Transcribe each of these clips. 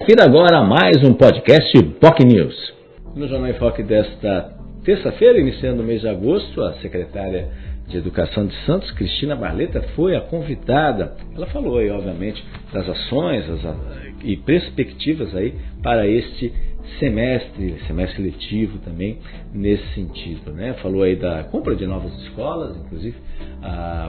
Confira agora mais um podcast POC News. No Jornal em Foque desta terça-feira, iniciando o mês de agosto, a secretária de Educação de Santos, Cristina Barleta, foi a convidada. Ela falou aí, obviamente, das ações as, e perspectivas aí para este semestre, semestre letivo também, nesse sentido. Né? Falou aí da compra de novas escolas, inclusive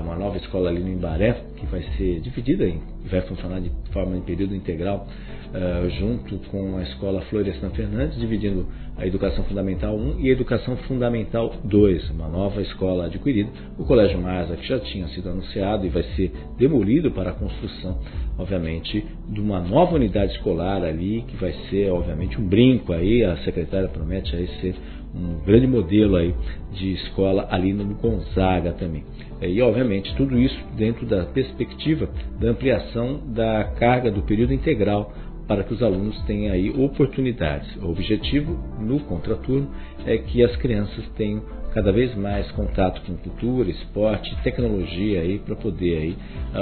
uma nova escola ali no Imbaré, que vai ser dividida e vai funcionar de forma em período integral uh, junto com a escola Florestan Fernandes, dividindo a Educação Fundamental 1 e a Educação Fundamental 2, uma nova escola adquirida. O Colégio Marza, que já tinha sido anunciado e vai ser demolido para a construção, obviamente, de uma nova unidade escolar ali, que vai ser, obviamente, um brinco aí, a secretária promete aí ser um grande modelo aí de escola ali no Gonzaga também. E, obviamente, tudo isso dentro da perspectiva da ampliação da carga do período integral para que os alunos tenham aí oportunidades. O objetivo no contraturno é que as crianças tenham cada vez mais contato com cultura, esporte, tecnologia aí para poder aí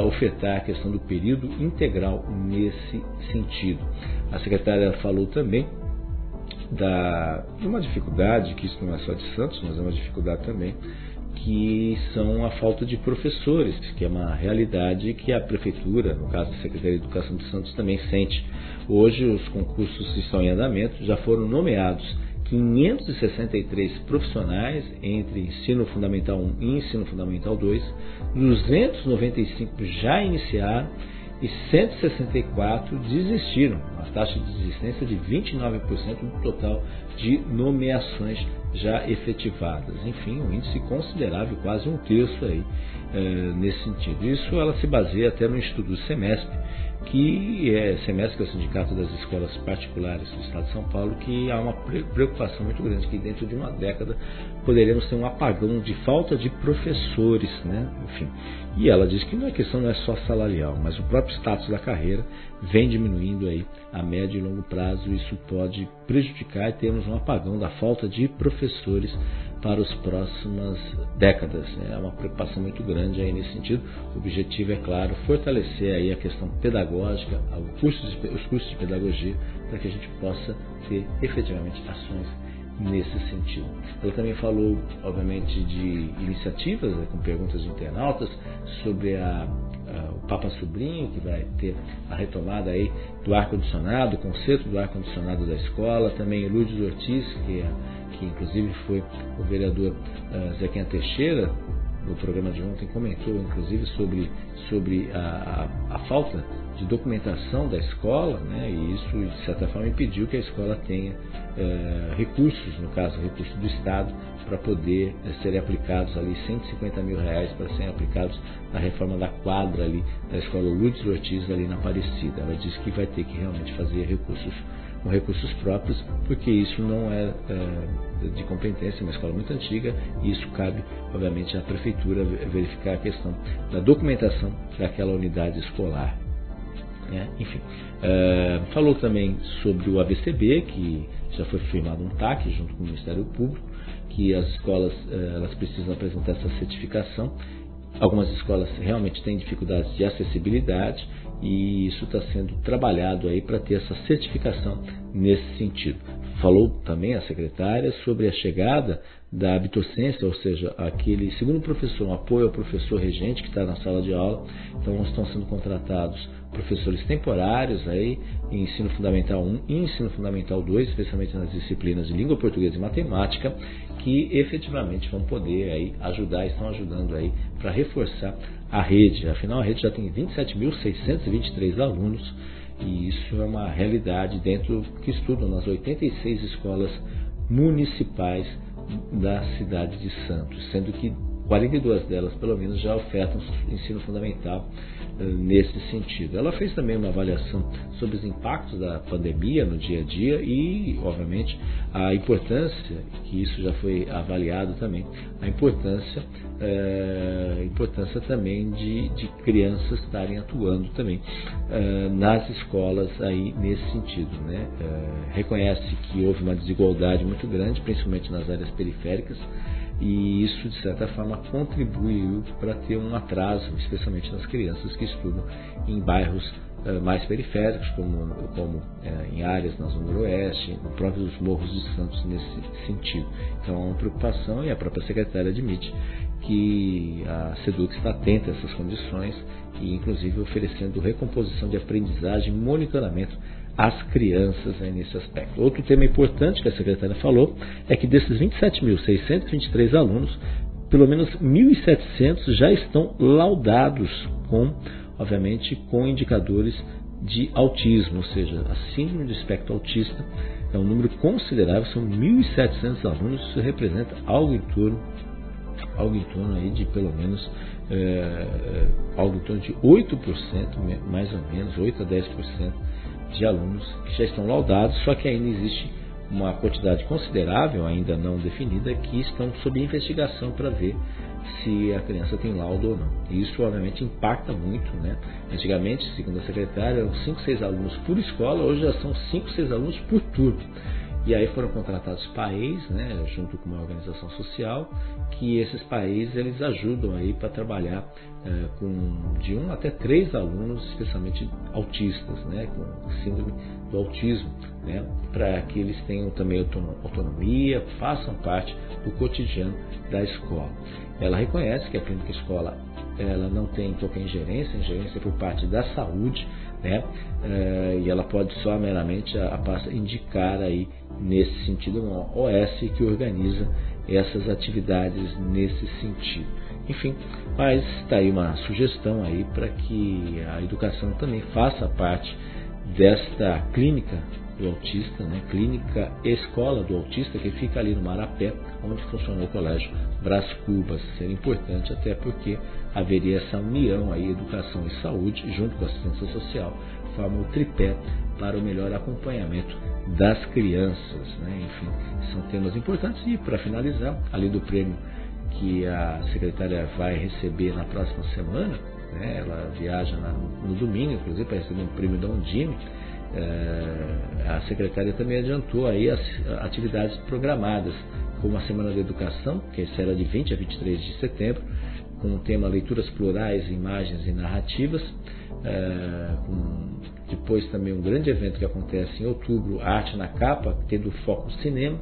ofertar a questão do período integral nesse sentido. A secretária falou também da, de uma dificuldade, que isso não é só de Santos, mas é uma dificuldade também, que são a falta de professores, que é uma realidade que a prefeitura, no caso da Secretaria de Educação de Santos, também sente. Hoje os concursos estão em andamento, já foram nomeados 563 profissionais entre ensino fundamental 1 e ensino fundamental 2, 295 já iniciaram e 164 desistiram, uma taxa de desistência de 29% do total de nomeações já efetivadas. Enfim, um índice considerável, quase um terço aí é, nesse sentido. Isso ela se baseia até no estudo do semestre, que é semestre que é o Sindicato das Escolas Particulares do Estado de São Paulo, que há uma preocupação muito grande que dentro de uma década poderemos ter um apagão de falta de professores, né? Enfim. E ela diz que não é questão não é só salarial, mas o próprio status da carreira vem diminuindo aí a médio e longo prazo, isso pode prejudicar e termos um apagão da falta de professores para as próximas décadas. Né? É uma preocupação muito grande aí nesse sentido. O objetivo é claro fortalecer aí a questão pedagógica, os cursos de pedagogia, para que a gente possa ter efetivamente ações nesse sentido. Ela também falou, obviamente, de iniciativas, né, com perguntas de internautas, sobre a, a, o Papa Sobrinho, que vai ter a retomada aí do ar-condicionado, o conceito do ar-condicionado da escola, também Lourdes Ortiz, que, é, que inclusive foi o vereador uh, Zequinha Teixeira, no programa de ontem, comentou inclusive sobre, sobre a, a, a falta de documentação da escola, né, e isso, de certa forma, impediu que a escola tenha é, recursos, no caso, recursos do Estado, para poder é, serem aplicados ali 150 mil reais para serem aplicados na reforma da quadra ali da escola Lourdes Ortiz ali na Aparecida. Ela disse que vai ter que realmente fazer recursos com recursos próprios, porque isso não é, é de competência, é uma escola muito antiga e isso cabe, obviamente, à prefeitura verificar a questão da documentação daquela unidade escolar. Né? Enfim, uh, falou também sobre o ABCB, que já foi firmado um TAC junto com o Ministério Público, que as escolas uh, elas precisam apresentar essa certificação. Algumas escolas realmente têm dificuldades de acessibilidade e isso está sendo trabalhado aí para ter essa certificação nesse sentido. Falou também a secretária sobre a chegada da habitocência, ou seja, aquele segundo professor, um apoio ao professor regente que está na sala de aula. Então estão sendo contratados professores temporários aí em ensino fundamental 1 e ensino fundamental 2, especialmente nas disciplinas de língua portuguesa e matemática, que efetivamente vão poder aí ajudar, estão ajudando aí para reforçar a rede. Afinal, a rede já tem 27.623 alunos e isso é uma realidade dentro que estudam nas 86 escolas municipais da cidade de Santos, sendo que 42 delas, pelo menos, já ofertam ensino fundamental uh, nesse sentido. Ela fez também uma avaliação sobre os impactos da pandemia no dia a dia e, obviamente, a importância, que isso já foi avaliado também, a importância, uh, importância também de, de, crianças estarem atuando também uh, nas escolas aí nesse sentido. Né? reconhece que houve uma desigualdade muito grande, principalmente nas áreas periféricas, e isso, de certa forma, contribuiu para ter um atraso, especialmente nas crianças que estudam em bairros uh, mais periféricos, como, como uh, em áreas na Zona Oeste, próprios morros de Santos nesse sentido. Então há uma preocupação e a própria secretária admite que a SEDUC está atenta a essas condições e inclusive oferecendo recomposição de aprendizagem monitoramento às crianças aí nesse aspecto. Outro tema importante que a secretária falou é que desses 27.623 alunos, pelo menos 1.700 já estão laudados com, obviamente, com indicadores de autismo, ou seja, a síndrome do espectro autista é um número considerável, são 1.700 alunos, isso representa algo em torno, algo em torno aí de pelo menos é, algo em torno de 8%, mais ou menos, 8 a 10% de alunos que já estão laudados, só que ainda existe uma quantidade considerável, ainda não definida, que estão sob investigação para ver se a criança tem laudo ou não. E isso, obviamente, impacta muito. Né? Antigamente, segundo a secretária, eram 5, 6 alunos por escola, hoje já são 5, 6 alunos por turno. E aí foram contratados países, né, junto com uma organização social, que esses países eles ajudam aí para trabalhar é, com de um até três alunos, especialmente autistas, né, com síndrome do autismo, né, para que eles tenham também autonomia, façam parte do cotidiano da escola. Ela reconhece que a clínica escola ela não tem qualquer ingerência, ingerência por parte da saúde, né? Uh, e ela pode só meramente a pasta indicar aí nesse sentido uma OS que organiza essas atividades nesse sentido. Enfim, mas está aí uma sugestão aí para que a educação também faça parte desta clínica do autista, né? clínica escola do autista, que fica ali no Marapé, onde funcionou o colégio Brás Cubas. Seria importante até porque haveria essa união aí, educação e saúde, junto com a assistência social, forma o tripé para o melhor acompanhamento das crianças. Né? Enfim, são temas importantes. E para finalizar, além do prêmio que a secretária vai receber na próxima semana, né? ela viaja na, no domingo, inclusive, para receber um prêmio da Undime, é, a secretária também adiantou aí as atividades programadas, como a Semana da Educação, que será de 20 a 23 de setembro, com o tema Leituras Plurais, Imagens e Narrativas, é, depois também um grande evento que acontece em outubro, Arte na Capa, tendo foco no cinema,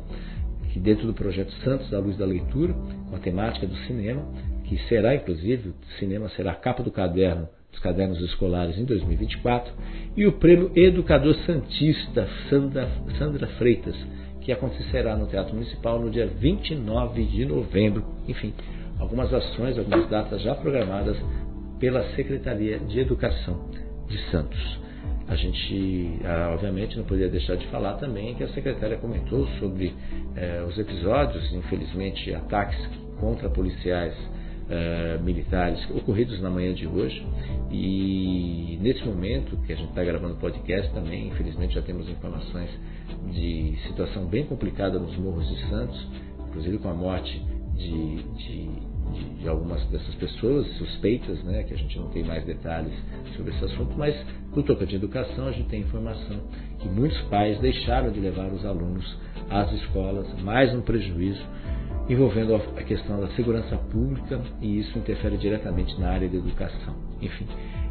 que dentro do projeto Santos, à Luz da Leitura, com a temática do cinema, que será inclusive, o cinema será a capa do caderno dos cadernos escolares em 2024, e o Prêmio Educador Santista Sandra, Sandra Freitas, que acontecerá no Teatro Municipal no dia 29 de novembro. Enfim, algumas ações, algumas datas já programadas pela Secretaria de Educação de Santos. A gente, ah, obviamente, não poderia deixar de falar também que a secretária comentou sobre eh, os episódios, infelizmente, ataques contra policiais eh, militares ocorridos na manhã de hoje. E nesse momento que a gente está gravando o podcast também, infelizmente já temos informações de situação bem complicada nos morros de Santos, inclusive com a morte de, de, de, algumas dessas pessoas suspeitas, né, que a gente não tem mais detalhes sobre esse assunto, mas no tocante de educação a gente tem informação que muitos pais deixaram de levar os alunos às escolas, mais um prejuízo envolvendo a questão da segurança pública e isso interfere diretamente na área da educação. Enfim,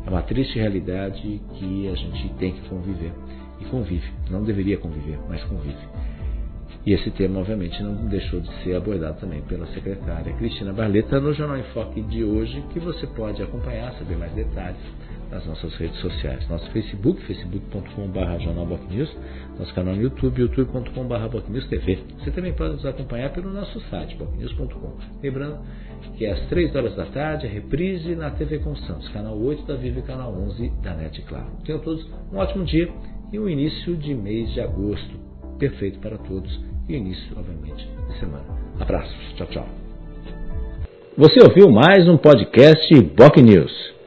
é uma triste realidade que a gente tem que conviver e convive. Não deveria conviver, mas convive. E esse tema, obviamente, não deixou de ser abordado também pela secretária Cristina Barleta no Jornal em Foque de hoje, que você pode acompanhar, saber mais detalhes nas nossas redes sociais. Nosso Facebook, facebook.com.br jornalbocnews, nosso canal no YouTube, youtube.com.br TV. Você também pode nos acompanhar pelo nosso site, bocnews.com. Lembrando que às 3 horas da tarde, a reprise na TV com Santos, canal 8 da Viva e canal 11 da NET Claro. Tenham todos um ótimo dia e um início de mês de agosto perfeito para todos e início, obviamente, de semana. Abraços, tchau, tchau. Você ouviu mais um podcast Boc News.